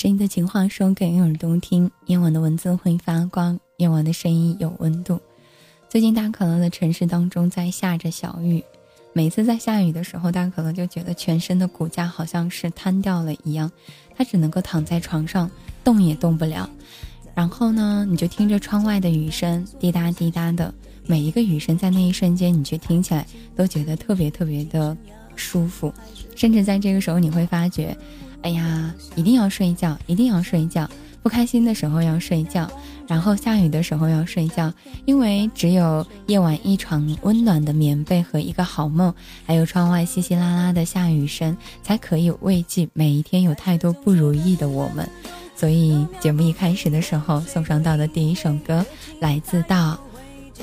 声音的情话说给耳朵听，夜晚的文字会发光，夜晚的声音有温度。最近大可乐的城市当中在下着小雨，每次在下雨的时候，大可乐就觉得全身的骨架好像是瘫掉了一样，他只能够躺在床上动也动不了。然后呢，你就听着窗外的雨声滴答滴答的，每一个雨声在那一瞬间，你却听起来都觉得特别特别的舒服，甚至在这个时候你会发觉。哎呀，一定要睡觉，一定要睡觉。不开心的时候要睡觉，然后下雨的时候要睡觉，因为只有夜晚一床温暖的棉被和一个好梦，还有窗外稀稀拉拉的下雨声，才可以慰藉每一天有太多不如意的我们。所以节目一开始的时候送上到的第一首歌，来自到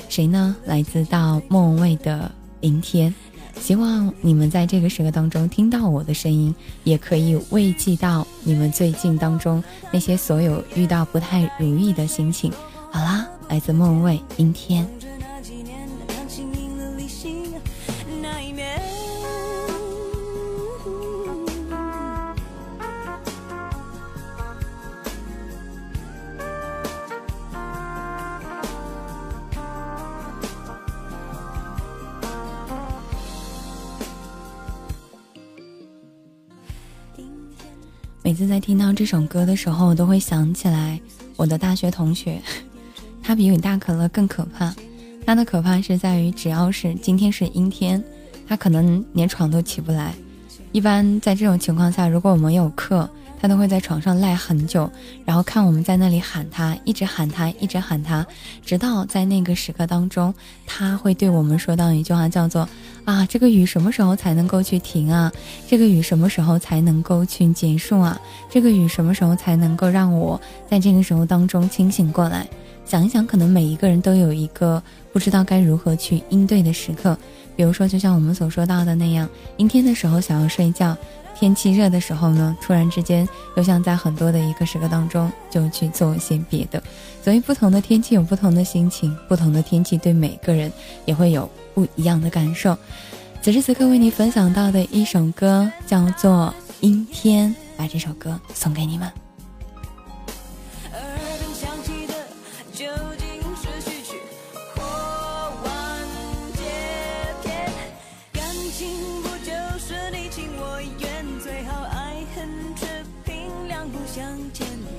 谁呢？来自到莫文蔚的《明天》。希望你们在这个时刻当中听到我的声音，也可以慰藉到你们最近当中那些所有遇到不太如意的心情。好啦，来自梦未阴天。次在听到这首歌的时候，我都会想起来我的大学同学，他比你大可乐更可怕。他的可怕是在于，只要是今天是阴天，他可能连床都起不来。一般在这种情况下，如果我们有课，他都会在床上赖很久，然后看我们在那里喊他，一直喊他，一直喊他，直到在那个时刻当中，他会对我们说到一句话，叫做：“啊，这个雨什么时候才能够去停啊？这个雨什么时候才能够去结束啊？这个雨什么时候才能够让我在这个时候当中清醒过来？想一想，可能每一个人都有一个不知道该如何去应对的时刻，比如说，就像我们所说到的那样，阴天的时候想要睡觉。”天气热的时候呢，突然之间又想在很多的一个时刻当中就去做一些别的，所以不同的天气有不同的心情，不同的天气对每个人也会有不一样的感受。此时此刻为你分享到的一首歌叫做《阴天》，把这首歌送给你们。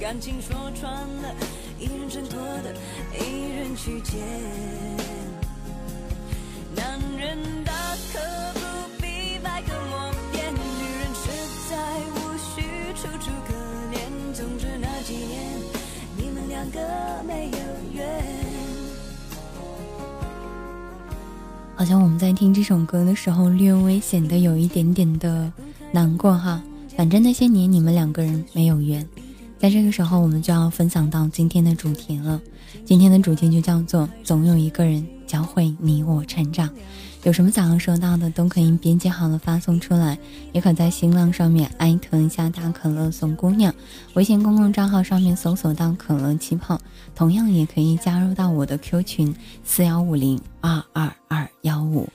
感情说穿了，一人挣脱的，一人去捡。男人大可不必百口莫辩，女人实在无需楚楚可怜。总之那几年，你们两个没有缘。好像我们在听这首歌的时候，略微显得有一点点的难过哈。反正那些年你们两个人没有缘。在这个时候，我们就要分享到今天的主题了。今天的主题就叫做“总有一个人教会你我成长”。有什么想要说到的，都可以编辑好了发送出来，也可在新浪上面艾特一下大可乐送姑娘，微信公共账号上面搜索到可乐气泡，同样也可以加入到我的 Q 群四幺五零二二二幺五。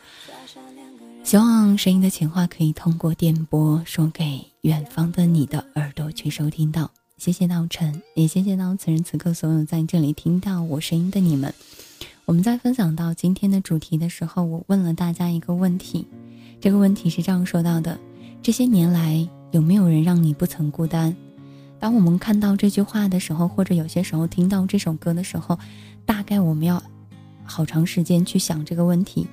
希望声音的情话可以通过电波说给远方的你的耳朵去收听到。谢谢道晨，也谢谢到此时此刻所有在这里听到我声音的你们。我们在分享到今天的主题的时候，我问了大家一个问题，这个问题是这样说到的：这些年来有没有人让你不曾孤单？当我们看到这句话的时候，或者有些时候听到这首歌的时候，大概我们要好长时间去想这个问题，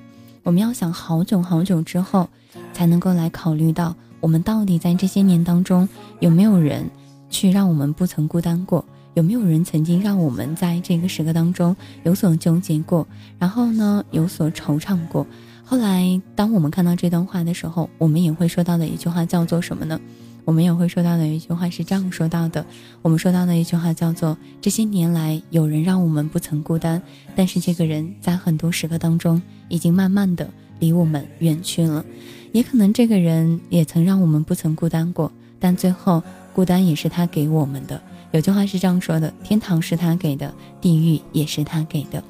我们要想好久好久之后，才能够来考虑到我们到底在这些年当中有没有人。去让我们不曾孤单过，有没有人曾经让我们在这个时刻当中有所纠结过，然后呢有所惆怅过？后来，当我们看到这段话的时候，我们也会说到的一句话叫做什么呢？我们也会说到的一句话是这样说到的：我们说到的一句话叫做这些年来有人让我们不曾孤单，但是这个人在很多时刻当中已经慢慢的离我们远去了，也可能这个人也曾让我们不曾孤单过，但最后。孤单也是他给我们的。有句话是这样说的：天堂是他给的，地狱也是他给的。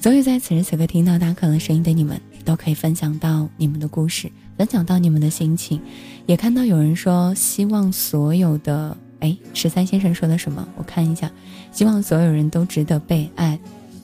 所以在此时此刻听到大可乐声音的你们，都可以分享到你们的故事，分享到你们的心情。也看到有人说，希望所有的哎，十三先生说的什么？我看一下，希望所有人都值得被爱。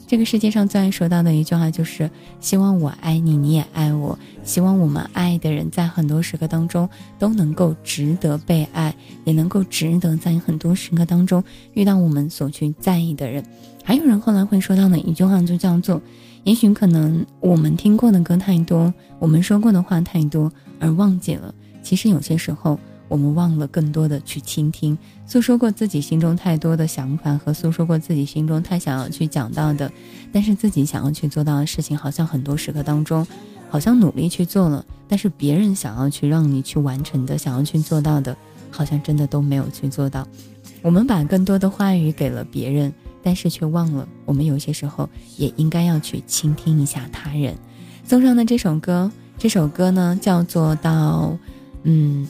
这个世界上最爱说到的一句话就是希望我爱你，你也爱我。希望我们爱的人在很多时刻当中都能够值得被爱，也能够值得在很多时刻当中遇到我们所去在意的人。还有人后来会说到的一句话，就叫做：也许可能我们听过的歌太多，我们说过的话太多，而忘记了，其实有些时候。我们忘了更多的去倾听，诉说过自己心中太多的想法和诉说过自己心中太想要去讲到的，但是自己想要去做到的事情，好像很多时刻当中，好像努力去做了，但是别人想要去让你去完成的，想要去做到的，好像真的都没有去做到。我们把更多的话语给了别人，但是却忘了，我们有些时候也应该要去倾听一下他人。送上的这首歌，这首歌呢叫做到，嗯。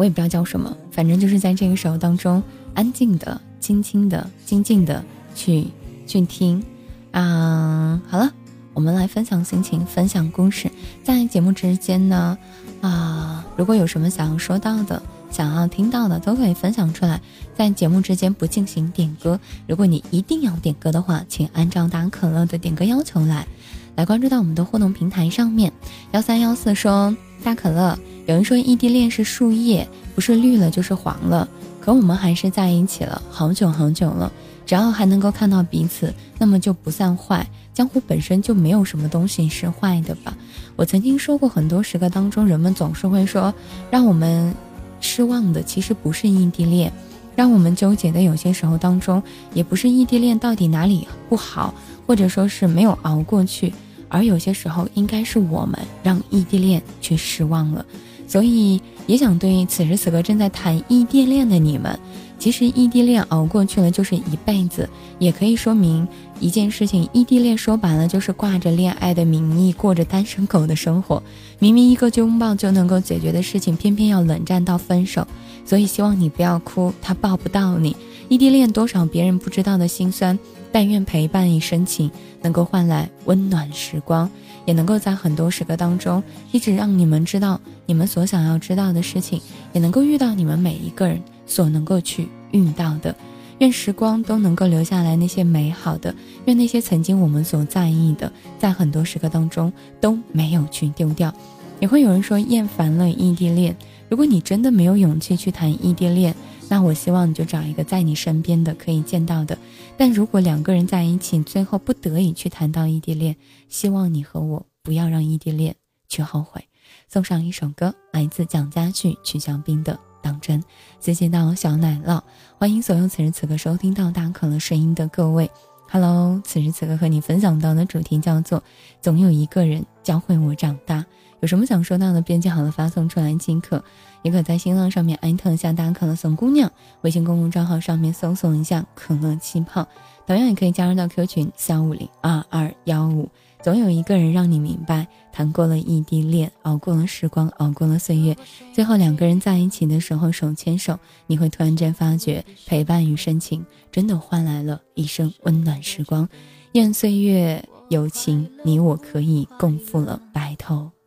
我也不知道叫什么，反正就是在这个时候当中，安静的、轻轻的、静静的去去听。啊，好了，我们来分享心情，分享故事。在节目之间呢，啊，如果有什么想要说到的、想要听到的，都可以分享出来。在节目之间不进行点歌，如果你一定要点歌的话，请按照大可乐的点歌要求来，来关注到我们的互动平台上面。幺三幺四说大可乐。有人说异地恋是树叶，不是绿了就是黄了，可我们还是在一起了好久好久了。只要还能够看到彼此，那么就不算坏。江湖本身就没有什么东西是坏的吧？我曾经说过，很多时刻当中，人们总是会说，让我们失望的其实不是异地恋，让我们纠结的有些时候当中，也不是异地恋到底哪里不好，或者说是没有熬过去，而有些时候应该是我们让异地恋去失望了。所以也想对此时此刻正在谈异地恋的你们，其实异地恋熬过去了就是一辈子，也可以说明一件事情：异地恋说白了就是挂着恋爱的名义过着单身狗的生活。明明一个拥抱就能够解决的事情，偏偏要冷战到分手。所以希望你不要哭，他抱不到你。异地恋多少别人不知道的心酸，但愿陪伴一生情，能够换来温暖时光。也能够在很多时刻当中，一直让你们知道你们所想要知道的事情，也能够遇到你们每一个人所能够去遇到的。愿时光都能够留下来那些美好的，愿那些曾经我们所在意的，在很多时刻当中都没有去丢掉。也会有人说厌烦了异地恋，如果你真的没有勇气去谈异地恋。那我希望你就找一个在你身边的可以见到的，但如果两个人在一起，最后不得已去谈到异地恋，希望你和我不要让异地恋去后悔。送上一首歌，来自蒋佳旭曲小兵的《当真》，谢谢到小奶酪，欢迎所有此时此刻收听到大可乐声音的各位，Hello，此时此刻和你分享到的主题叫做“总有一个人教会我长大”，有什么想说到的，编辑好了发送出来即可。也可在新浪上面艾特一下大可乐送姑娘，微信公共账号上面搜索一下可乐气泡，同样也可以加入到 Q 群三五零二二幺五。总有一个人让你明白，谈过了异地恋，熬过了时光，熬过了岁月，最后两个人在一起的时候手牵手，你会突然间发觉，陪伴与深情真的换来了一生温暖时光。愿岁月有情，你我可以共赴了白头。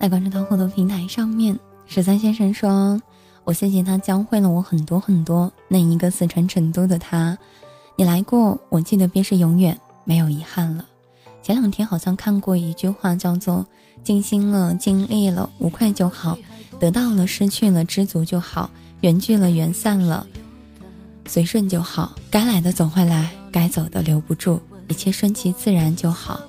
在关注到互动平台上面，十三先生说：“我谢谢他教会了我很多很多。那一个四川成都的他，你来过，我记得便是永远没有遗憾了。前两天好像看过一句话，叫做‘尽心了，尽力了，无愧就好；得到了，失去了，知足就好；缘聚了，缘散了，随顺就好。该来的总会来，该走的留不住，一切顺其自然就好。’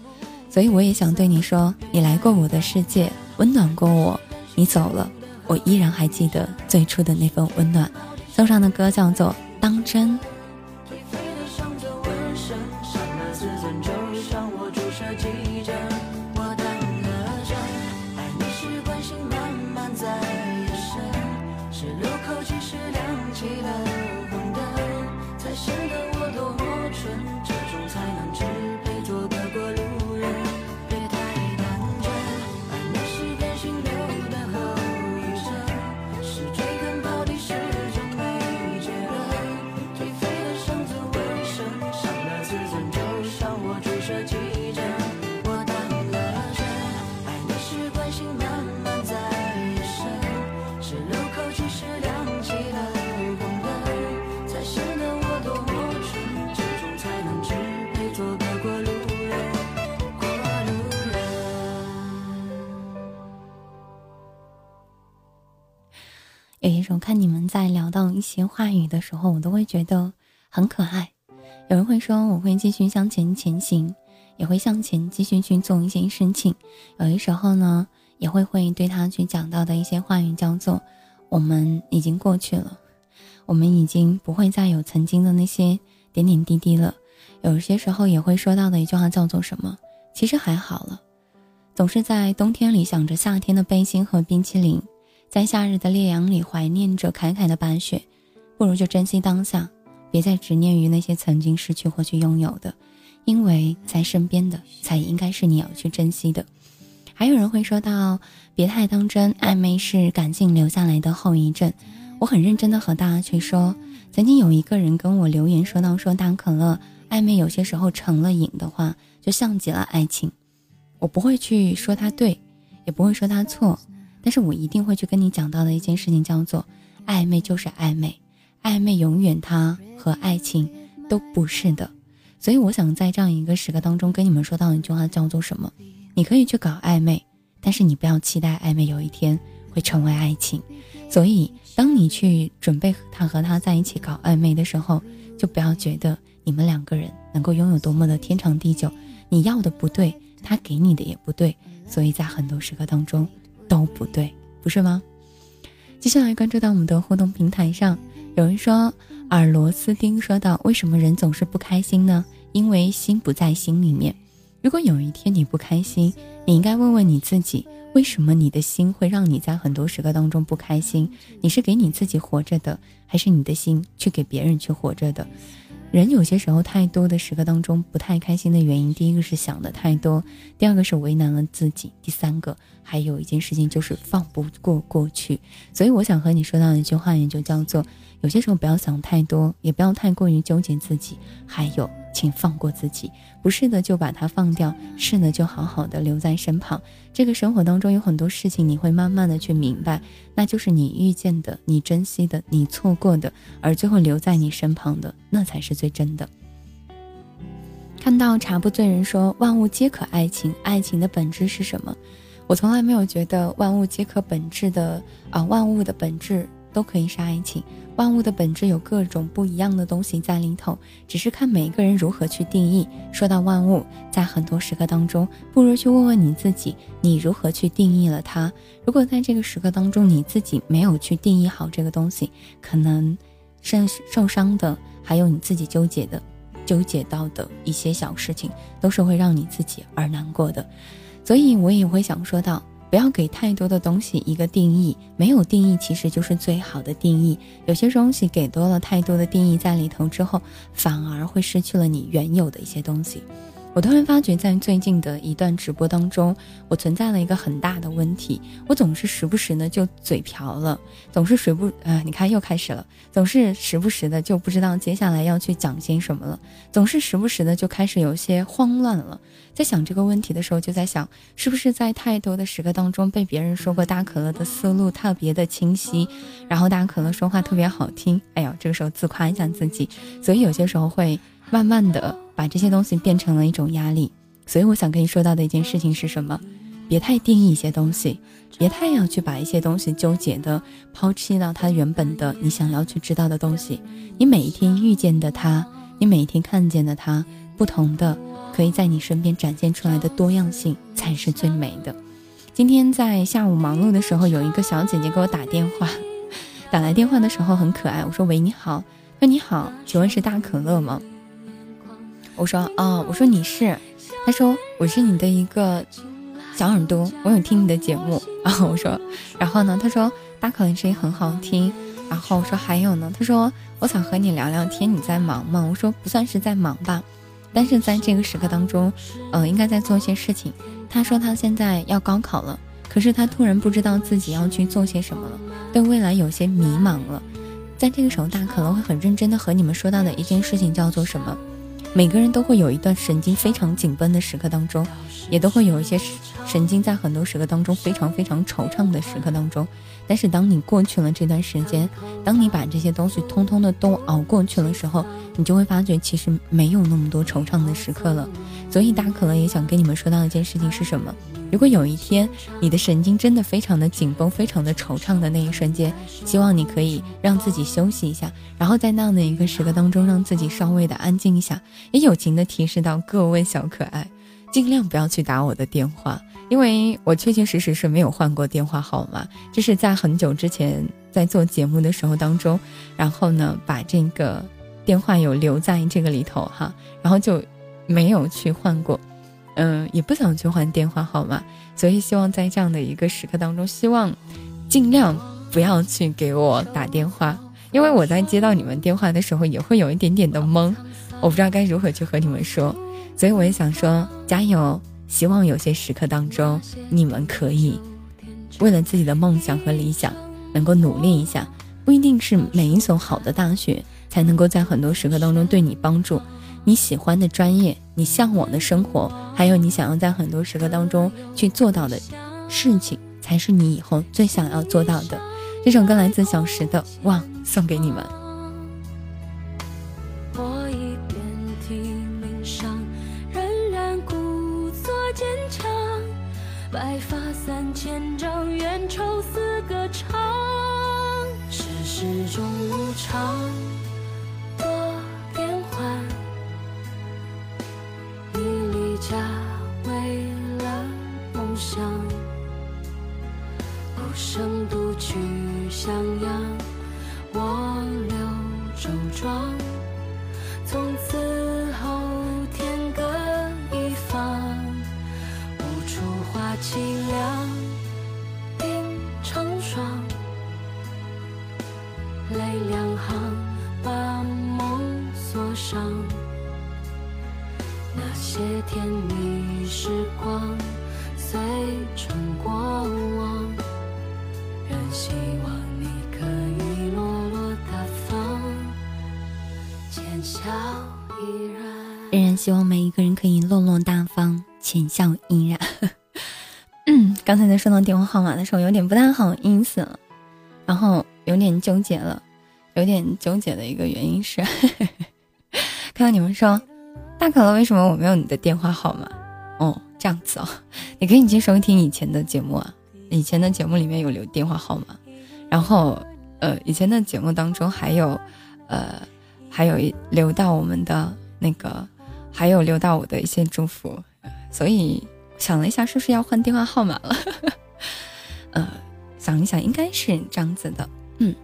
所以我也想对你说，你来过我的世界。”温暖过我，你走了，我依然还记得最初的那份温暖。送上的歌叫做《当真》。看你们在聊到一些话语的时候，我都会觉得很可爱。有人会说我会继续向前前行，也会向前继续去做一些事情。有的时候呢，也会会对他去讲到的一些话语叫做“我们已经过去了，我们已经不会再有曾经的那些点点滴滴了”。有些时候也会说到的一句话叫做什么？其实还好了，总是在冬天里想着夏天的背心和冰淇淋。在夏日的烈阳里怀念着凯凯的白雪，不如就珍惜当下，别再执念于那些曾经失去或去拥有的，因为在身边的才应该是你要去珍惜的。还有人会说到，别太当真，暧昧是感性留下来的后遗症。我很认真的和大家去说，曾经有一个人跟我留言说到，说大可乐暧昧有些时候成了瘾的话，就像极了爱情。我不会去说他对，也不会说他错。但是我一定会去跟你讲到的一件事情叫做，暧昧就是暧昧，暧昧永远它和爱情都不是的，所以我想在这样一个时刻当中跟你们说到一句话叫做什么？你可以去搞暧昧，但是你不要期待暧昧有一天会成为爱情。所以当你去准备他和他在一起搞暧昧的时候，就不要觉得你们两个人能够拥有多么的天长地久，你要的不对，他给你的也不对，所以在很多时刻当中。都不对，不是吗？接下来关注到我们的互动平台上，有人说耳螺丝钉说道：“为什么人总是不开心呢？因为心不在心里面。如果有一天你不开心，你应该问问你自己，为什么你的心会让你在很多时刻当中不开心？你是给你自己活着的，还是你的心去给别人去活着的？”人有些时候太多的时刻当中不太开心的原因，第一个是想的太多，第二个是为难了自己，第三个还有一件事情就是放不过过去。所以我想和你说到一句话，也就叫做：有些时候不要想太多，也不要太过于纠结自己，还有。请放过自己，不是的就把它放掉，是的就好好的留在身旁。这个生活当中有很多事情，你会慢慢的去明白，那就是你遇见的、你珍惜的、你错过的，而最后留在你身旁的，那才是最真的。看到茶不醉人说万物皆可爱情，爱情的本质是什么？我从来没有觉得万物皆可本质的啊，万物的本质。都可以是爱情，万物的本质有各种不一样的东西在里头，只是看每一个人如何去定义。说到万物，在很多时刻当中，不如去问问你自己，你如何去定义了它？如果在这个时刻当中，你自己没有去定义好这个东西，可能受受伤的，还有你自己纠结的、纠结到的一些小事情，都是会让你自己而难过的。所以我也会想说到。不要给太多的东西一个定义，没有定义其实就是最好的定义。有些东西给多了太多的定义在里头之后，反而会失去了你原有的一些东西。我突然发觉，在最近的一段直播当中，我存在了一个很大的问题。我总是时不时的就嘴瓢了，总是水不呃，你看又开始了，总是时不时的就不知道接下来要去讲些什么了，总是时不时的就开始有些慌乱了。在想这个问题的时候，就在想，是不是在太多的时刻当中被别人说过大可乐的思路特别的清晰，然后大可乐说话特别好听。哎呦，这个时候自夸一下自己，所以有些时候会慢慢的。把这些东西变成了一种压力，所以我想跟你说到的一件事情是什么？别太定义一些东西，别太要去把一些东西纠结的抛弃到它原本的你想要去知道的东西。你每一天遇见的他，你每一天看见的他，不同的可以在你身边展现出来的多样性才是最美的。今天在下午忙碌的时候，有一个小姐姐给我打电话，打来电话的时候很可爱。我说：“喂，你好。”说：“你好，请问是大可乐吗？”我说：“哦，我说你是。”他说：“我是你的一个小耳朵，我有听你的节目。”然后我说：“然后呢？”他说：“大可的声音很好听。”然后我说：“还有呢？”他说：“我想和你聊聊天，你在忙吗？”我说：“不算是在忙吧，但是在这个时刻当中，呃，应该在做些事情。”他说：“他现在要高考了，可是他突然不知道自己要去做些什么了，对未来有些迷茫了。在这个时候，大可能会很认真的和你们说到的一件事情叫做什么？”每个人都会有一段神经非常紧绷的时刻当中，也都会有一些神经在很多时刻当中非常非常惆怅的时刻当中。但是当你过去了这段时间，当你把这些东西通通的都熬过去的时候，你就会发觉其实没有那么多惆怅的时刻了。所以大可乐也想跟你们说到一件事情是什么？如果有一天你的神经真的非常的紧绷、非常的惆怅的那一瞬间，希望你可以让自己休息一下，然后在那样的一个时刻当中，让自己稍微的安静一下。也友情的提示到各位小可爱，尽量不要去打我的电话，因为我确确实实是没有换过电话号码，这是在很久之前在做节目的时候当中，然后呢把这个电话有留在这个里头哈，然后就没有去换过。嗯，也不想去换电话号码，所以希望在这样的一个时刻当中，希望尽量不要去给我打电话，因为我在接到你们电话的时候也会有一点点的懵，我不知道该如何去和你们说，所以我也想说加油，希望有些时刻当中你们可以为了自己的梦想和理想能够努力一下，不一定是每一所好的大学才能够在很多时刻当中对你帮助。你喜欢的专业，你向往的生活，还有你想要在很多时刻当中去做到的事情，才是你以后最想要做到的。这首歌来自小时的《望》，送给你们。白发三千丈，缘愁似歌唱。世事终无常，多变幻。你离家为了梦想，孤身独去襄阳，我柳周庄。希望每一个人可以落落大方，浅笑嫣然。嗯，刚才在说到电话号码的时候，有点不太好意思了，然后有点纠结了，有点纠结的一个原因是，看到你们说大可乐，为什么我没有你的电话号码？哦，这样子哦，你可以去收听以前的节目啊，以前的节目里面有留电话号码，然后呃，以前的节目当中还有呃，还有一留到我们的那个。还有留到我的一些祝福，所以想了一下，是不是要换电话号码了？呃，想一想，应该是这样子的。嗯，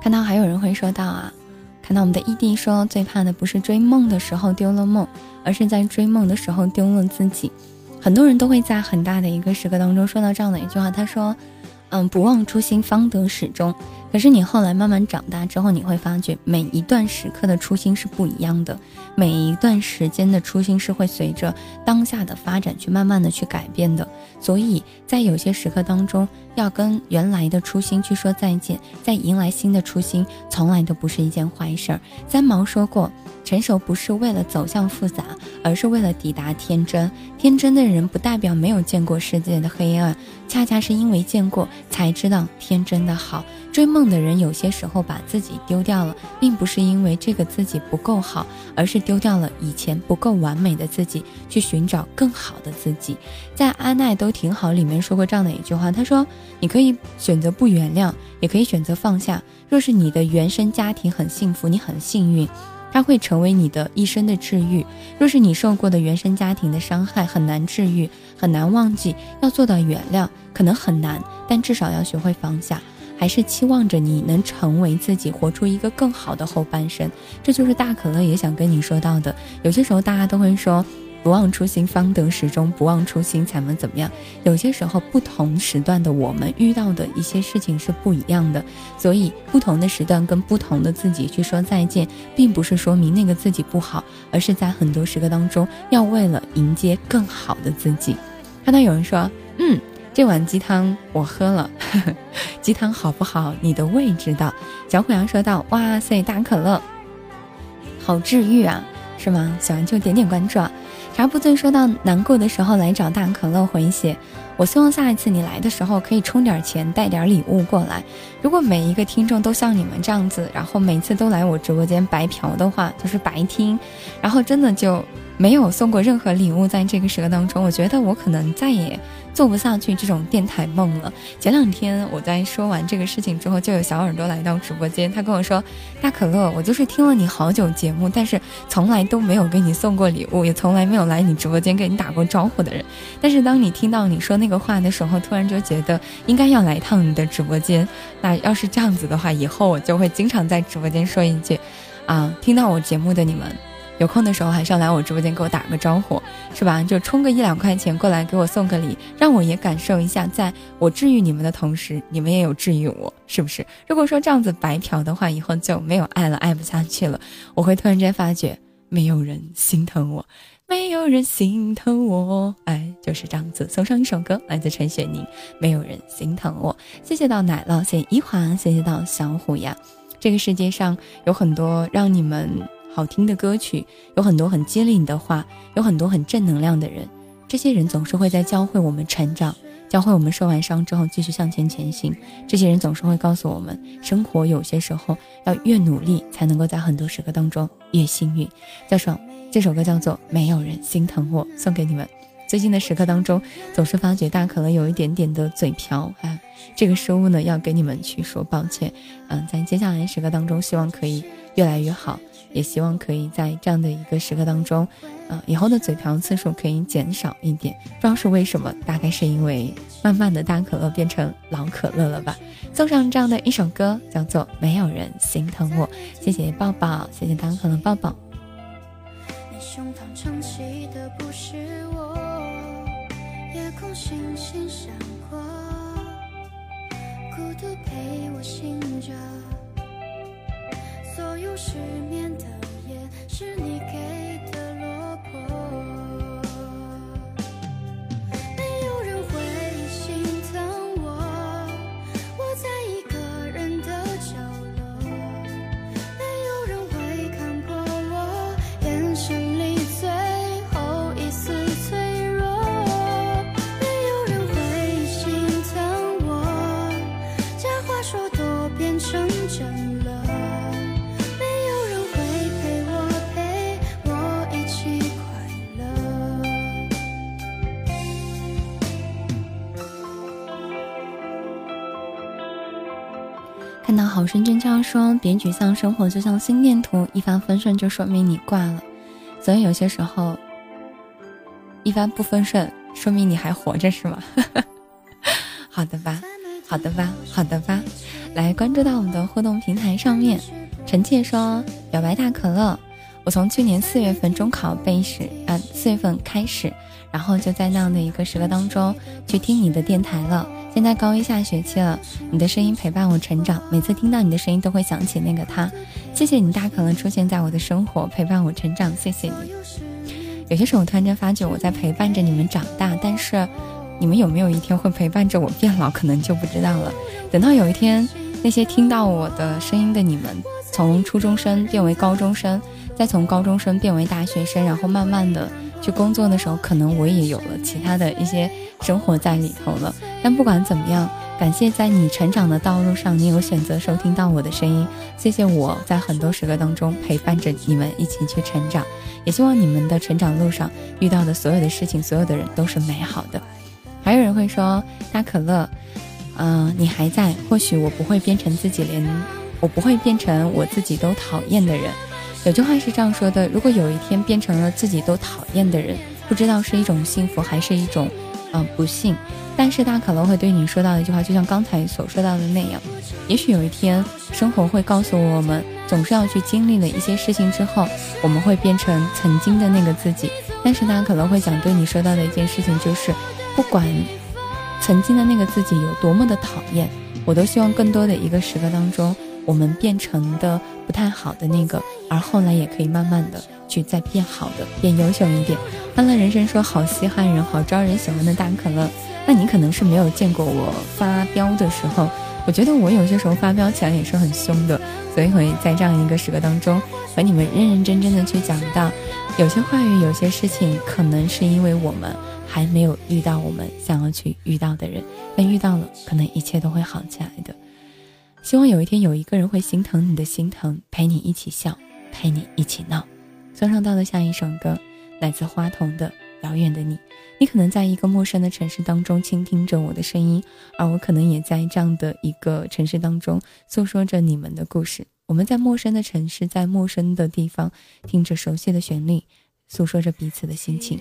看到还有人会说到啊，看到我们的异地说，最怕的不是追梦的时候丢了梦，而是在追梦的时候丢了自己。很多人都会在很大的一个时刻当中说到这样的一句话，他说：“嗯，不忘初心，方得始终。”可是你后来慢慢长大之后，你会发觉每一段时刻的初心是不一样的，每一段时间的初心是会随着当下的发展去慢慢的去改变的。所以在有些时刻当中，要跟原来的初心去说再见，再迎来新的初心，从来都不是一件坏事儿。三毛说过，成熟不是为了走向复杂，而是为了抵达天真。天真的人不代表没有见过世界的黑暗，恰恰是因为见过，才知道天真的好。追梦的人有些时候把自己丢掉了，并不是因为这个自己不够好，而是丢掉了以前不够完美的自己，去寻找更好的自己。在《阿奈都挺好》里面说过这样的一句话，他说：“你可以选择不原谅，也可以选择放下。若是你的原生家庭很幸福，你很幸运。”它会成为你的一生的治愈。若是你受过的原生家庭的伤害很难治愈，很难忘记，要做到原谅可能很难，但至少要学会放下。还是期望着你能成为自己，活出一个更好的后半生。这就是大可乐也想跟你说到的。有些时候大家都会说。不忘初心，方得始终；不忘初心，才能怎么样？有些时候，不同时段的我们遇到的一些事情是不一样的，所以不同的时段跟不同的自己去说再见，并不是说明那个自己不好，而是在很多时刻当中，要为了迎接更好的自己。看到有人说：“嗯，这碗鸡汤我喝了，鸡汤好不好？你的胃知道。”小虎羊说道：“哇塞，大可乐，好治愈啊，是吗？喜欢就点点关注啊。”茶不醉说到难过的时候来找大可乐回血，我希望下一次你来的时候可以充点钱带点礼物过来。如果每一个听众都像你们这样子，然后每次都来我直播间白嫖的话，就是白听，然后真的就。没有送过任何礼物，在这个时刻当中，我觉得我可能再也做不下去这种电台梦了。前两天我在说完这个事情之后，就有小耳朵来到直播间，他跟我说：“大可乐，我就是听了你好久节目，但是从来都没有给你送过礼物，也从来没有来你直播间给你打过招呼的人。但是当你听到你说那个话的时候，突然就觉得应该要来一趟你的直播间。那要是这样子的话，以后我就会经常在直播间说一句：啊，听到我节目的你们。”有空的时候还是要来我直播间给我打个招呼，是吧？就充个一两块钱过来给我送个礼，让我也感受一下，在我治愈你们的同时，你们也有治愈我，是不是？如果说这样子白嫖的话，以后就没有爱了，爱不下去了。我会突然间发觉，没有人心疼我，没有人心疼我，哎，就是这样子。送上一首歌，来自陈雪凝，《没有人心疼我》。谢谢到奶酪，谢谢一华，谢谢到小虎呀。这个世界上有很多让你们。好听的歌曲，有很多很激励你的话，有很多很正能量的人，这些人总是会在教会我们成长，教会我们受完伤之后继续向前前行。这些人总是会告诉我们，生活有些时候要越努力，才能够在很多时刻当中越幸运。教授，这首歌叫做《没有人心疼我》，送给你们。最近的时刻当中，总是发觉大可能有一点点的嘴瓢啊，这个失误呢，要给你们去说抱歉。嗯，在接下来时刻当中，希望可以越来越好。也希望可以在这样的一个时刻当中，呃，以后的嘴瓢次数可以减少一点。不知道是为什么，大概是因为慢慢的大可乐变成老可乐了吧。送上这样的一首歌，叫做《没有人心疼我》。谢谢抱抱，谢谢大可乐抱抱。夜空星星闪过。孤独陪我醒着所有失眠的夜是你给的落魄没有人会心疼我我在一个人的角落没有人会看破我眼神里最后一丝脆弱没有人会心疼我假话说多变成真。好生真悄说别沮丧，生活就像心电图，一帆风顺就说明你挂了。所以有些时候，一帆不风顺，说明你还活着，是吗？好的吧，好的吧，好的吧。来关注到我们的互动平台上面，臣妾说表白大可乐，我从去年四月份中考备试，啊，四月份开始，然后就在那样的一个时刻当中去听你的电台了。现在高一下学期了，你的声音陪伴我成长，每次听到你的声音都会想起那个他。谢谢你大可能出现在我的生活，陪伴我成长，谢谢你。有些时候突然间发觉我在陪伴着你们长大，但是你们有没有一天会陪伴着我变老，可能就不知道了。等到有一天，那些听到我的声音的你们，从初中生变为高中生，再从高中生变为大学生，然后慢慢的。去工作的时候，可能我也有了其他的一些生活在里头了。但不管怎么样，感谢在你成长的道路上，你有选择收听到我的声音。谢谢我在很多时刻当中陪伴着你们一起去成长，也希望你们的成长路上遇到的所有的事情，所有的人都是美好的。还有人会说，大可乐，嗯，你还在，或许我不会变成自己连我不会变成我自己都讨厌的人。有句话是这样说的：如果有一天变成了自己都讨厌的人，不知道是一种幸福还是一种，嗯，不幸。但是大可乐会对你说到的一句话，就像刚才所说到的那样，也许有一天生活会告诉我们，总是要去经历了一些事情之后，我们会变成曾经的那个自己。但是大可能会想对你说到的一件事情就是，不管曾经的那个自己有多么的讨厌，我都希望更多的一个时刻当中，我们变成的不太好的那个，而后来也可以慢慢的去再变好的，变优秀一点。欢乐人生说好稀罕人，好招人喜欢的大可乐。那你可能是没有见过我发飙的时候，我觉得我有些时候发飙起来也是很凶的，所以会在这样一个时刻当中和你们认认真真的去讲到，有些话语，有些事情，可能是因为我们还没有遇到我们想要去遇到的人，但遇到了，可能一切都会好起来的。希望有一天有一个人会心疼你的心疼，陪你一起笑，陪你一起闹。送上到的下一首歌，来自花童的。遥远的你，你可能在一个陌生的城市当中倾听着我的声音，而我可能也在这样的一个城市当中诉说着你们的故事。我们在陌生的城市，在陌生的地方，听着熟悉的旋律，诉说着彼此的心情。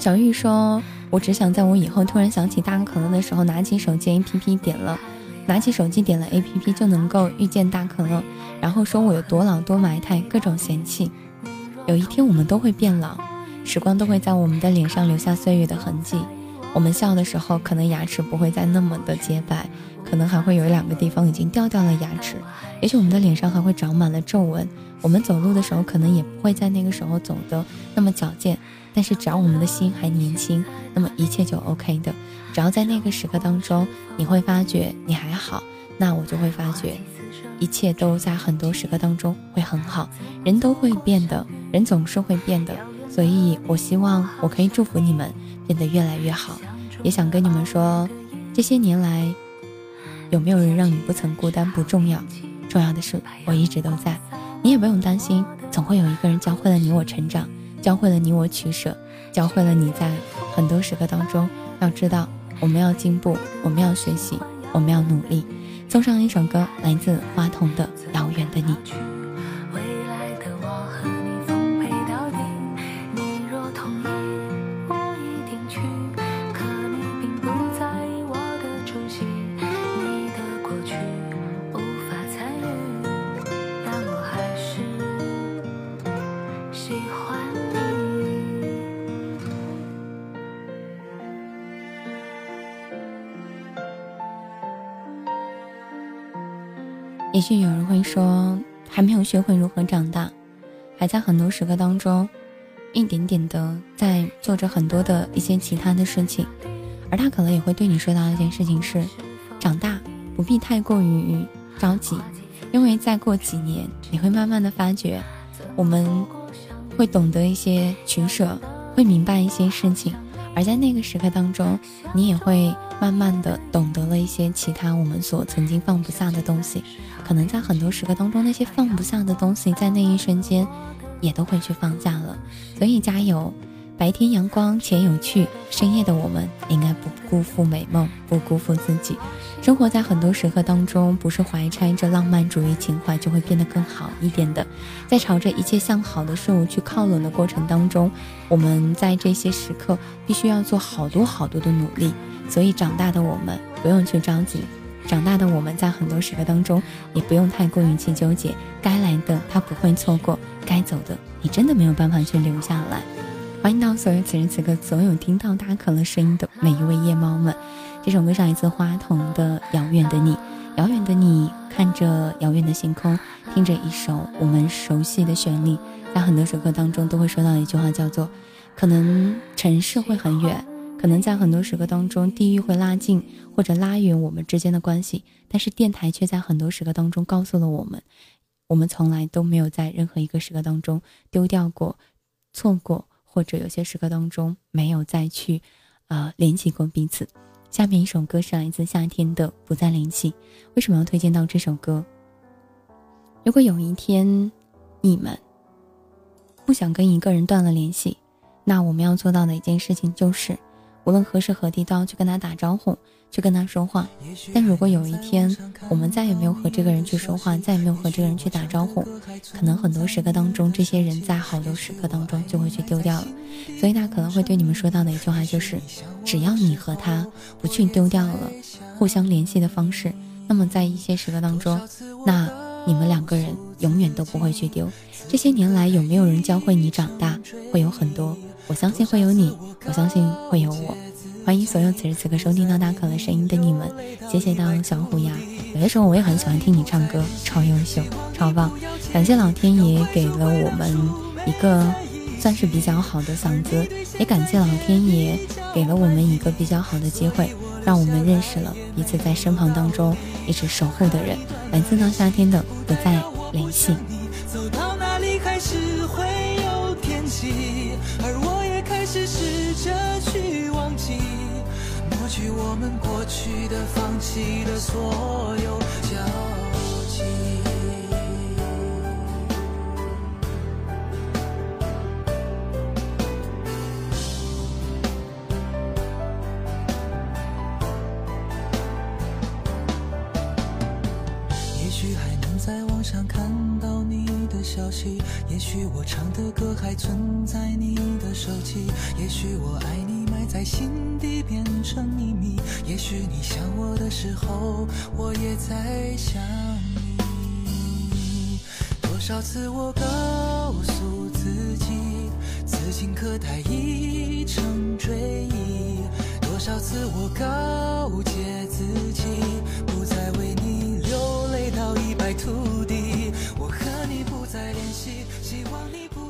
小玉说：“我只想在我以后突然想起大可乐的时候，拿起手机 APP 点了，拿起手机点了 APP 就能够遇见大可乐，然后说我有多老多埋汰，各种嫌弃。有一天我们都会变老。”时光都会在我们的脸上留下岁月的痕迹。我们笑的时候，可能牙齿不会再那么的洁白，可能还会有两个地方已经掉掉了牙齿。也许我们的脸上还会长满了皱纹。我们走路的时候，可能也不会在那个时候走的那么矫健。但是只要我们的心还年轻，那么一切就 OK 的。只要在那个时刻当中，你会发觉你还好，那我就会发觉，一切都在很多时刻当中会很好。人都会变的，人总是会变的。所以，我希望我可以祝福你们变得越来越好，也想跟你们说，这些年来，有没有人让你不曾孤单不重要，重要的是我一直都在。你也不用担心，总会有一个人教会了你我成长，教会了你我取舍，教会了你在很多时刻当中要知道，我们要进步，我们要学习，我们要努力。送上一首歌，来自花童的《遥远的你》。许有人会说，还没有学会如何长大，还在很多时刻当中，一点点的在做着很多的一些其他的事情，而他可能也会对你说到一件事情是，长大不必太过于着急，因为再过几年，你会慢慢的发觉，我们会懂得一些取舍，会明白一些事情。而在那个时刻当中，你也会慢慢的懂得了一些其他我们所曾经放不下的东西，可能在很多时刻当中，那些放不下的东西，在那一瞬间，也都会去放下了。所以加油。白天阳光且有趣，深夜的我们应该不辜负美梦，不辜负自己。生活在很多时刻当中，不是怀揣着浪漫主义情怀就会变得更好一点的。在朝着一切向好的事物去靠拢的过程当中，我们在这些时刻必须要做好多好多的努力。所以长大的我们不用去着急，长大的我们在很多时刻当中也不用太过于去纠结。该来的他不会错过，该走的你真的没有办法去留下来。欢迎到所有此时此刻所有听到大可乐声音的每一位夜猫们，这首歌上来自花童的《遥远的你》，遥远的你看着遥远的星空，听着一首我们熟悉的旋律，在很多时刻当中都会说到一句话，叫做：可能城市会很远，可能在很多时刻当中地域会拉近或者拉远我们之间的关系，但是电台却在很多时刻当中告诉了我们，我们从来都没有在任何一个时刻当中丢掉过，错过。或者有些时刻当中没有再去，呃，联系过彼此。下面一首歌是来自夏天的《不再联系》。为什么要推荐到这首歌？如果有一天你们不想跟一个人断了联系，那我们要做到的一件事情就是，无论何时何地都要去跟他打招呼，去跟他说话。但如果有一天我们再也没有和这个人去说话，再也没有和这个人去打招呼，可能很多时刻当中，这些人在好多时刻当中就会去丢掉了。所以他可能会对你们说到的一句话就是：只要你和他不去丢掉了互相联系的方式，那么在一些时刻当中，那你们两个人永远都不会去丢。这些年来有没有人教会你长大？会有很多，我相信会有你，我相信会有我。欢迎所有此时此刻收听到大可乐声音的你们，谢谢到小虎牙。有的时候我也很喜欢听你唱歌，超优秀，超棒。感谢老天爷给了我们一个算是比较好的嗓子，也感谢老天爷给了我们一个比较好的机会，让我们认识了彼此在身旁当中一直守护的人。每次到夏天的不再联系。而我也开始试着去，抹去我们过去的、放弃的所有交集。也许还能在网上看到你的消息也许我唱的歌还存在你的手机，也许我爱你埋在心底变成秘密，也许你想我的时候，我也在想你。多少次我告诉自己，此情可待已成追忆；多少次我告诫自己，不再为你流泪到一败涂地。我和你不再联系。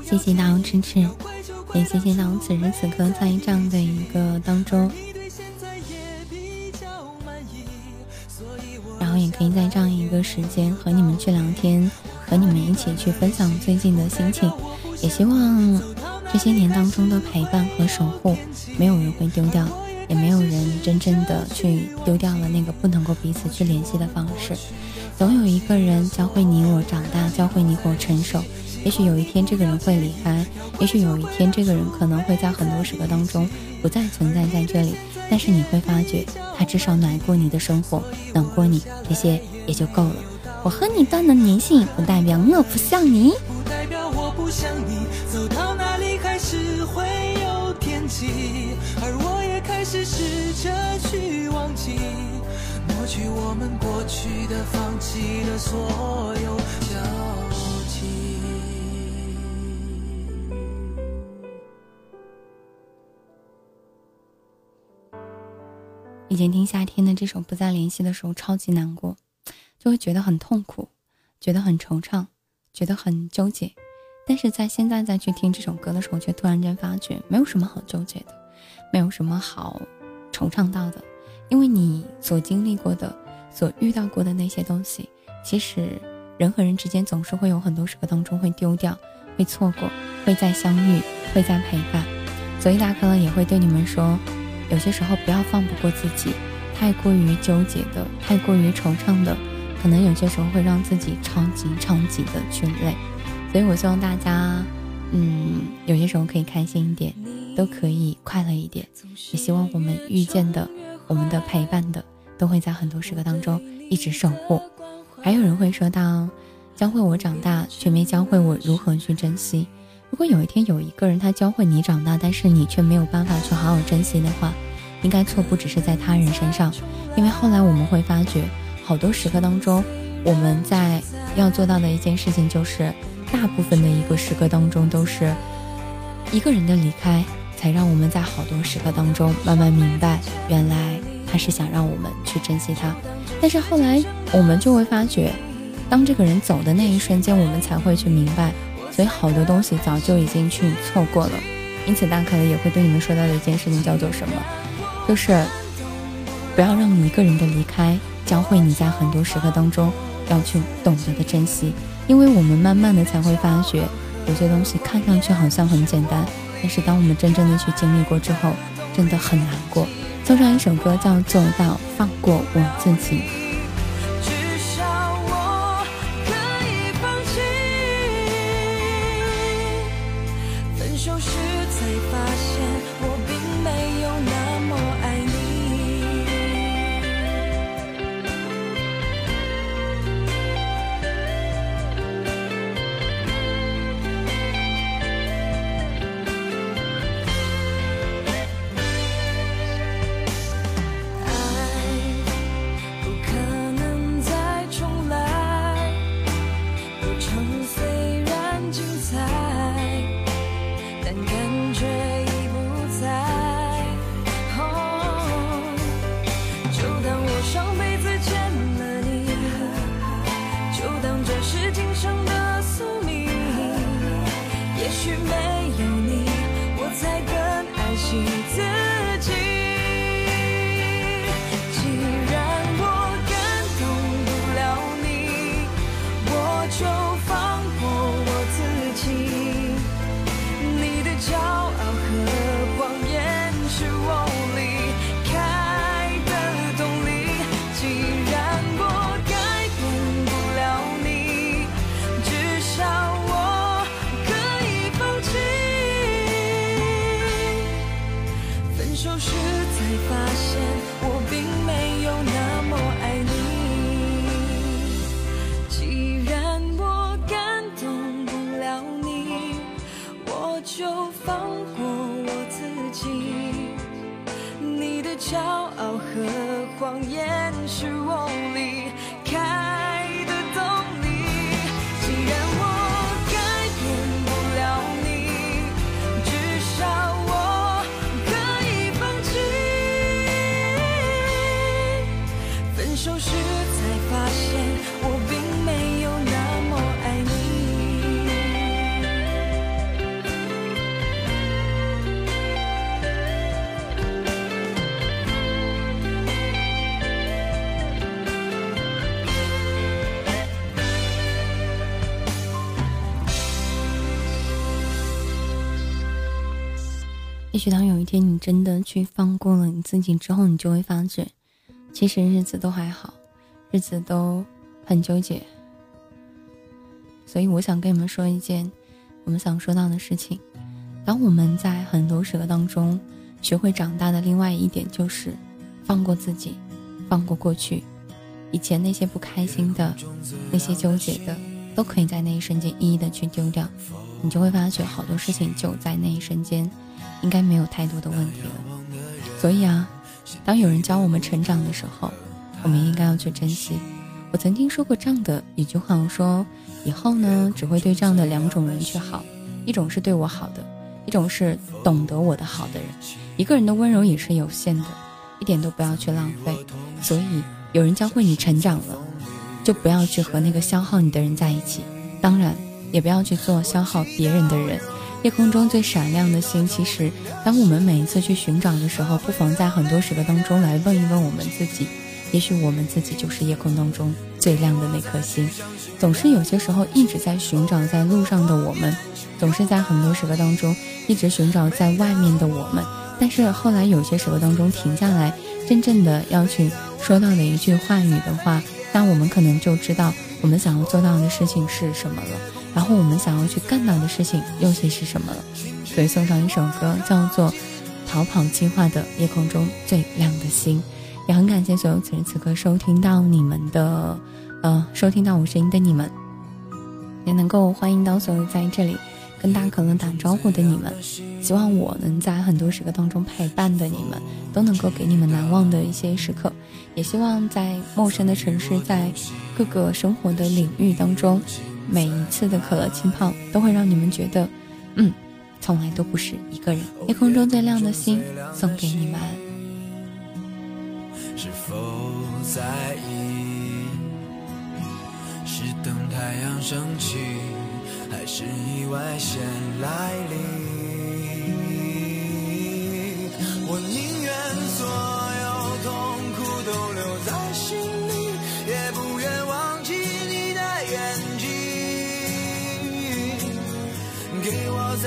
谢谢大王痴痴，也谢谢大王此时此刻在这样的一个当中，然后也可以在这样一个时间和你们去聊天，和你们一起去分享最近的心情。也希望这些年当中的陪伴和守护，没有人会丢掉，也没有人真正的去丢掉了那个不能够彼此去联系的方式。总有一个人教会你我长大，教会你我成熟。也许有一天这个人会离开，也许有一天这个人可能会在很多时刻当中不再存在在这里，但是你会发觉他至少暖过你的生活，暖过你，这些也就够了。我和你断了联系，不代表我不想你，不代表我不想你。走到哪里还是会有惦记，而我也开始试着去忘记，抹去我们过去的、放弃的所有交以前听夏天的这首《不再联系》的时候，超级难过，就会觉得很痛苦，觉得很惆怅，觉得很纠结。但是在现在再去听这首歌的时候，却突然间发觉，没有什么好纠结的，没有什么好惆怅到的，因为你所经历过的、所遇到过的那些东西，其实人和人之间总是会有很多时刻当中会丢掉、会错过、会再相遇、会再陪伴。所以大可能也会对你们说。有些时候不要放不过自己，太过于纠结的，太过于惆怅的，可能有些时候会让自己超级超级的去累。所以我希望大家，嗯，有些时候可以开心一点，都可以快乐一点。也希望我们遇见的，我们的陪伴的，都会在很多时刻当中一直守护。还有人会说到，教会我长大，却没教会我如何去珍惜。如果有一天有一个人他教会你长大，但是你却没有办法去好好珍惜的话，应该错不只是在他人身上，因为后来我们会发觉，好多时刻当中，我们在要做到的一件事情就是，大部分的一个时刻当中都是一个人的离开，才让我们在好多时刻当中慢慢明白，原来他是想让我们去珍惜他，但是后来我们就会发觉，当这个人走的那一瞬间，我们才会去明白。所以好多东西早就已经去错过了，因此大可能也会对你们说到的一件事情叫做什么，就是不要让一个人的离开教会你在很多时刻当中要去懂得的珍惜，因为我们慢慢的才会发觉，有些东西看上去好像很简单，但是当我们真正的去经历过之后，真的很难过。送上一首歌叫做《到放过我自己》。也许当有一天你真的去放过了你自己之后，你就会发觉，其实日子都还好，日子都很纠结。所以我想跟你们说一件我们想说到的事情：当我们在很多时刻当中学会长大的另外一点，就是放过自己，放过过去，以前那些不开心的、那些纠结的，都可以在那一瞬间一一的去丢掉，你就会发觉好多事情就在那一瞬间。应该没有太多的问题了。所以啊，当有人教我们成长的时候，我们应该要去珍惜。我曾经说过这样的一句话，我说以后呢，只会对这样的两种人去好：一种是对我好的，一种是懂得我的好的人。一个人的温柔也是有限的，一点都不要去浪费。所以有人教会你成长了，就不要去和那个消耗你的人在一起，当然也不要去做消耗别人的人。夜空中最闪亮的星，其实当我们每一次去寻找的时候，不妨在很多时刻当中来问一问我们自己，也许我们自己就是夜空当中最亮的那颗星。总是有些时候一直在寻找在路上的我们，总是在很多时刻当中一直寻找在外面的我们，但是后来有些时刻当中停下来，真正的要去说到的一句话语的话，那我们可能就知道我们想要做到的事情是什么了。然后我们想要去干到的事情又会是什么了？所以送上一首歌，叫做《逃跑计划》的《夜空中最亮的星》，也很感谢所有此时此刻收听到你们的，呃，收听到我声音的你们，也能够欢迎到所有在这里跟大可乐打招呼的你们。希望我能在很多时刻当中陪伴的你们，都能够给你们难忘的一些时刻。也希望在陌生的城市，在各个生活的领域当中。每一次的可乐浸泡都会让你们觉得，嗯，从来都不是一个人。夜空中最亮的星送给你们。是否在意？是等太阳升起，还是意外先来临？我宁愿所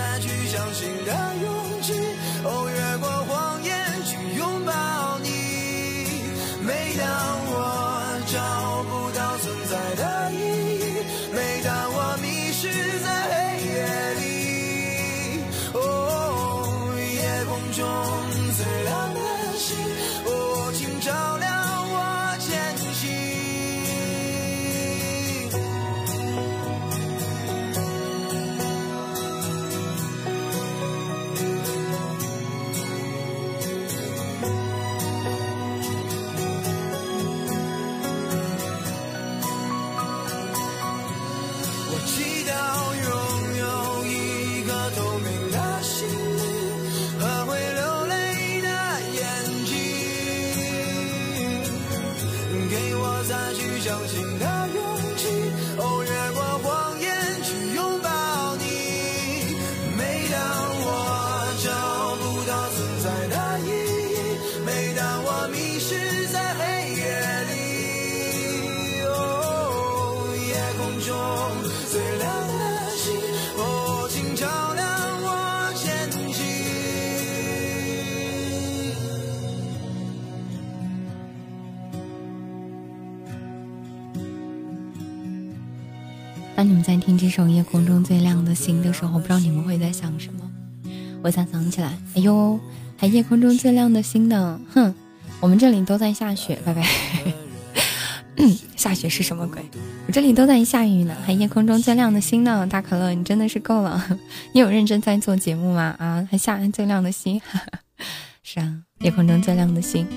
再去相信的勇气，哦，首《夜空中最亮的星》的时候，不知道你们会在想什么？我才想起来，哎呦，还夜空中最亮的星呢！哼，我们这里都在下雪，拜拜。下雪是什么鬼？我这里都在下雨呢，还夜空中最亮的星呢！大可乐，你真的是够了！你有认真在做节目吗？啊，还下最亮的星？是啊，夜空中最亮的星。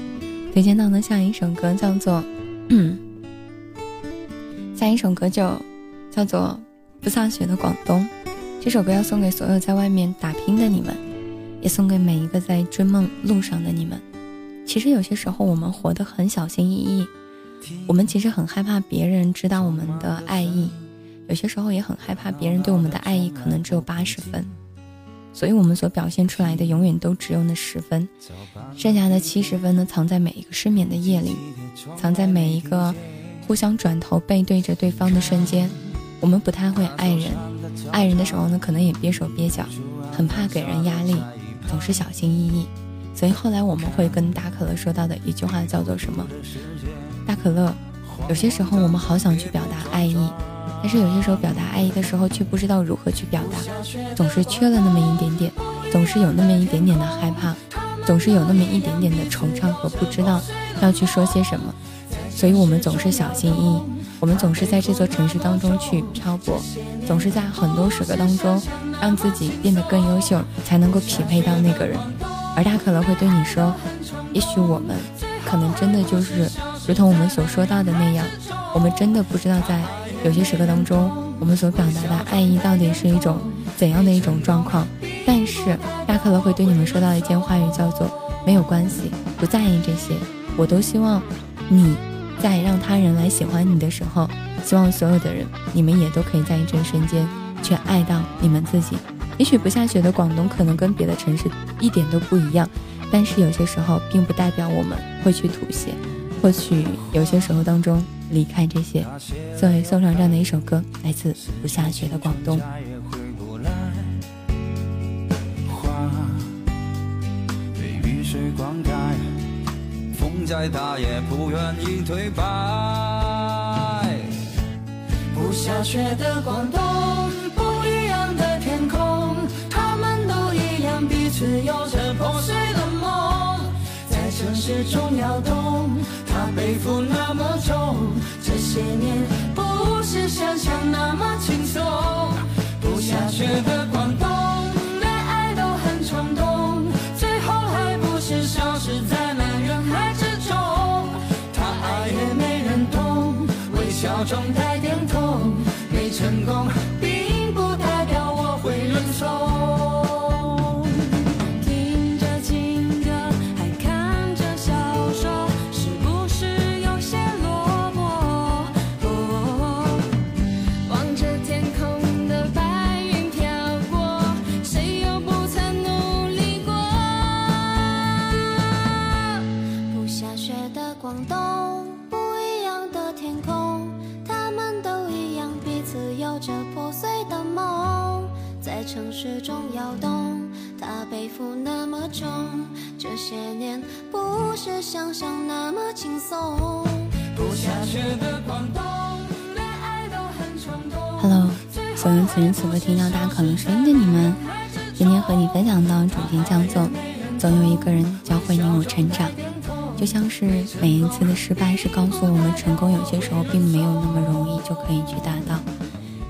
推荐到的下一首歌叫做，下一首歌就叫做《不上学的广东》。这首歌要送给所有在外面打拼的你们，也送给每一个在追梦路上的你们。其实有些时候我们活得很小心翼翼，我们其实很害怕别人知道我们的爱意，有些时候也很害怕别人对我们的爱意可能只有八十分。所以，我们所表现出来的永远都只有那十分，剩下的七十分呢，藏在每一个失眠的夜里，藏在每一个互相转头背对着对方的瞬间。我们不太会爱人，爱人的时候呢，可能也憋手憋脚，很怕给人压力，总是小心翼翼。所以后来我们会跟大可乐说到的一句话叫做什么？大可乐，有些时候我们好想去表达爱意。但是有些时候表达爱意的时候，却不知道如何去表达，总是缺了那么一点点，总是有那么一点点的害怕，总是有那么一点点的惆怅和不知道要去说些什么，所以我们总是小心翼翼，我们总是在这座城市当中去漂泊，总是在很多时刻当中让自己变得更优秀，才能够匹配到那个人。而他可能会对你说，也许我们可能真的就是如同我们所说到的那样，我们真的不知道在。有些时刻当中，我们所表达的爱意到底是一种怎样的一种状况？但是大可乐会对你们说到一件话语，叫做“没有关系，不在意这些”。我都希望你在让他人来喜欢你的时候，希望所有的人，你们也都可以在一这瞬间去爱到你们自己。也许不下雪的广东可能跟别的城市一点都不一样，但是有些时候并不代表我们会去妥协。或许有些时候当中。离开这些，作为送上这样的一首歌，来自不下雪的广东。被雨水灌溉，风再大也不愿意退败。不下雪的广东，不一样的天空，他们都一样，彼此有着破碎的梦，在城市中摇动。他背负那么重，这些年不是想象那么轻松。不下雪的广东，微笑中带点痛，没成功。想象那么轻松。不下雪的广东，连爱都很冲动。Hello，所有此时此刻听到大可能声音的你们，今天和你分享到主题叫做“总有一个人教会你我成长”，就像是每一次的失败是告诉我们，成功有些时候并没有那么容易就可以去达到，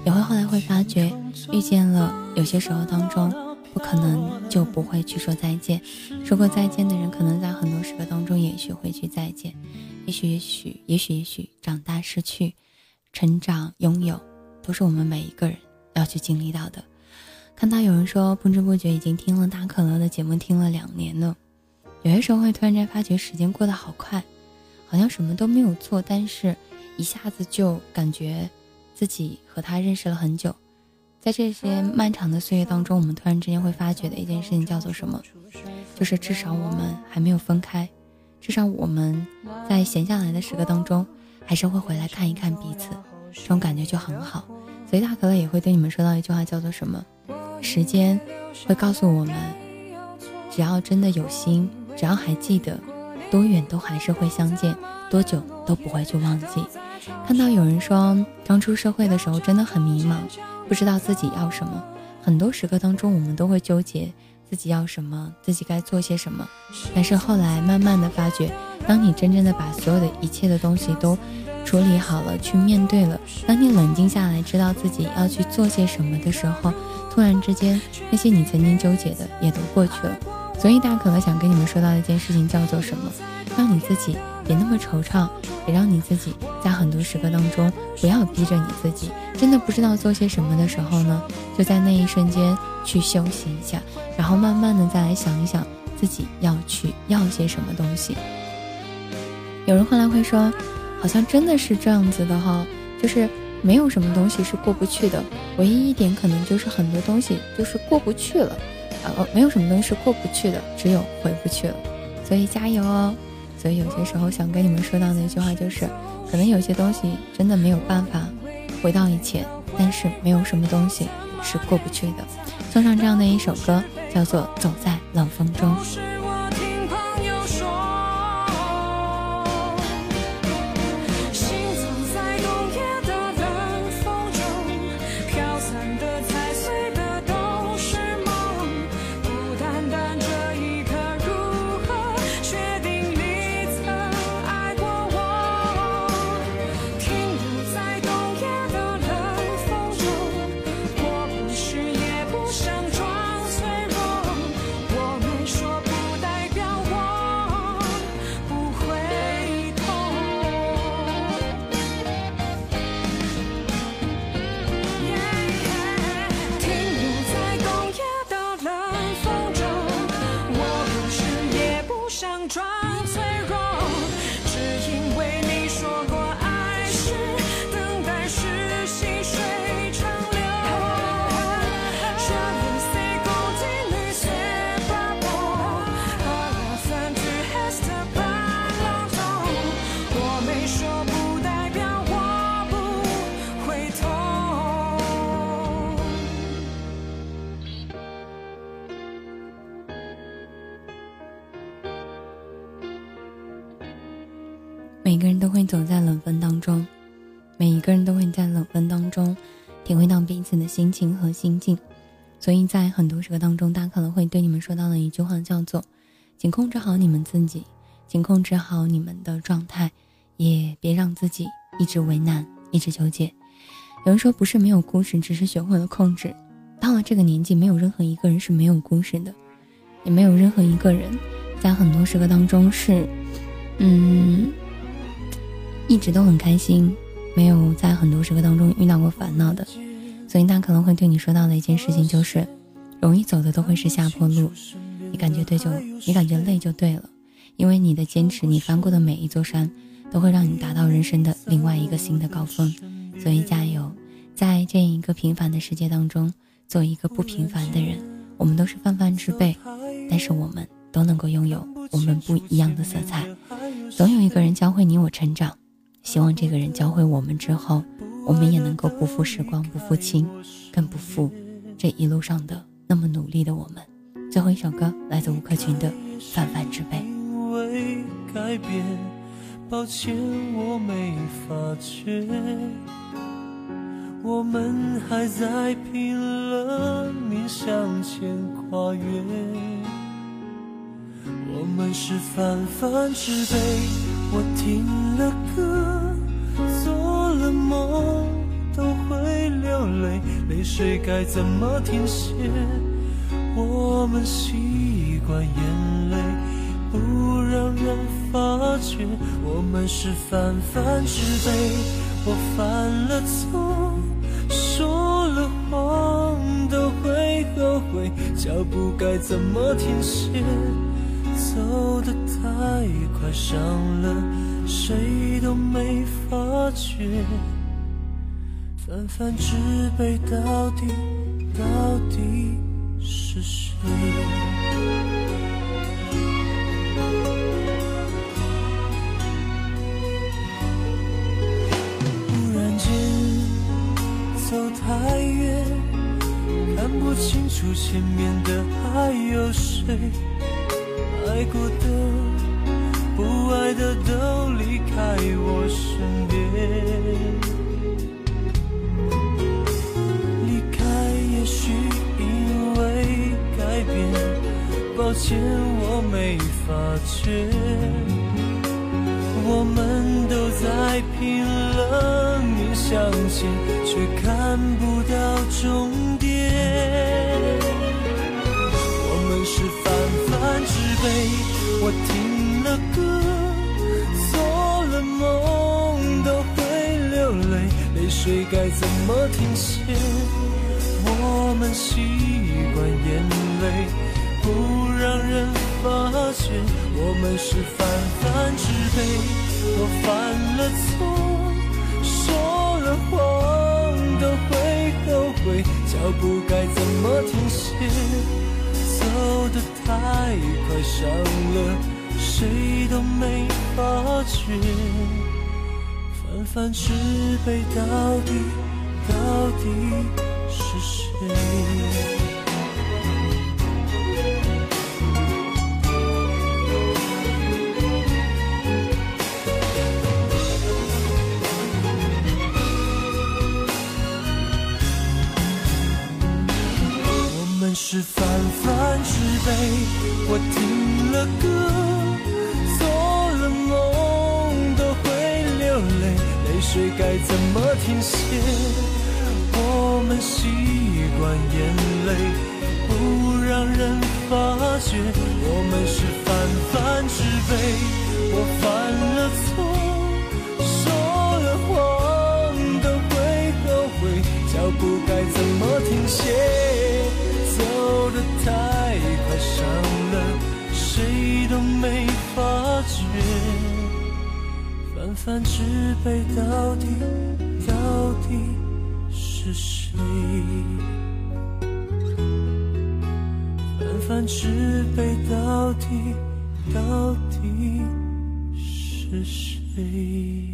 也会后来会发觉，遇见了有些时候当中。不可能就不会去说再见。说过再见的人，可能在很多时刻当中也许会去再见。也许，也许，也许，也许，长大、失去、成长、拥有，都是我们每一个人要去经历到的。看到有人说，不知不觉已经听了大可乐的节目听了两年了。有些时候会突然间发觉时间过得好快，好像什么都没有做，但是一下子就感觉自己和他认识了很久。在这些漫长的岁月当中，我们突然之间会发觉的一件事情叫做什么？就是至少我们还没有分开，至少我们在闲下来的时刻当中，还是会回来看一看彼此，这种感觉就很好。所以大可乐也会对你们说到一句话，叫做什么？时间会告诉我们，只要真的有心，只要还记得，多远都还是会相见，多久都不会去忘记。看到有人说，刚出社会的时候真的很迷茫。不知道自己要什么，很多时刻当中，我们都会纠结自己要什么，自己该做些什么。但是后来慢慢的发觉，当你真正的把所有的一切的东西都处理好了，去面对了，当你冷静下来，知道自己要去做些什么的时候，突然之间，那些你曾经纠结的也都过去了。所以大可乐想跟你们说到一件事情，叫做什么？让你自己别那么惆怅，也让你自己在很多时刻当中不要逼着你自己。真的不知道做些什么的时候呢，就在那一瞬间去休息一下，然后慢慢的再来想一想自己要去要些什么东西。有人后来会说，好像真的是这样子的哈，就是没有什么东西是过不去的，唯一一点可能就是很多东西就是过不去了。呃，没有什么东西是过不去的，只有回不去了。所以加油哦！所以有些时候想跟你们说到的一句话就是，可能有些东西真的没有办法回到以前，但是没有什么东西是过不去的。送上这样的一首歌，叫做《走在冷风中》。每个人都会走在冷风当中，每一个人都会在冷风当中体会到彼此的心情和心境，所以在很多时刻当中，大家可能会对你们说到的一句话叫做：“请控制好你们自己，请控制好你们的状态，也别让自己一直为难，一直纠结。”有人说不是没有故事，只是学会了控制。到了这个年纪，没有任何一个人是没有故事的，也没有任何一个人在很多时刻当中是，嗯。一直都很开心，没有在很多时刻当中遇到过烦恼的，所以他可能会对你说到的一件事情就是，容易走的都会是下坡路，你感觉对就你感觉累就对了，因为你的坚持，你翻过的每一座山，都会让你达到人生的另外一个新的高峰，所以加油，在这一个平凡的世界当中，做一个不平凡的人，我们都是泛泛之辈，但是我们都能够拥有我们不一样的色彩，总有一个人教会你我成长。希望这个人教会我们之后，我们也能够不负时光，不负情，更不负这一路上的那么努力的我们。最后一首歌来自吴克群的《泛泛之辈》。抱歉，我没发觉，我们还在拼了命向前跨越。我们是泛泛之辈，我听了歌，做了梦，都会流泪，泪水该怎么停歇？我们习惯眼泪不让人发觉，我们是泛泛之辈，我犯了错，说了谎都会后悔，脚步该怎么停歇？走得太快，伤了谁都没发觉。泛泛之辈，到底到底是谁？忽然间走太远，看不清楚前面的还有谁。爱过的、不爱的都离开我身边。离开也许因为改变，抱歉我没发觉。我们都在拼了命向前，却看不到终点。我们是泛泛之辈，我的歌做了梦都会流泪，泪水该怎么停歇？我们习惯眼泪，不让人发现。我们是泛泛之辈，我犯了错，说了谎都会后悔。脚步该怎么停歇？走得太快伤了。谁都没发觉。泛泛之辈，到底到底是谁？我们是泛泛之辈，我听了歌，泪水该怎么停歇？我们习惯眼泪不让人发觉，我们是泛泛之辈，我犯了错，说了谎都会后悔，脚步该怎么停歇？走得太快，伤了谁都没发觉。泛泛之辈，到底到底是谁？泛泛之辈，到底到底是谁？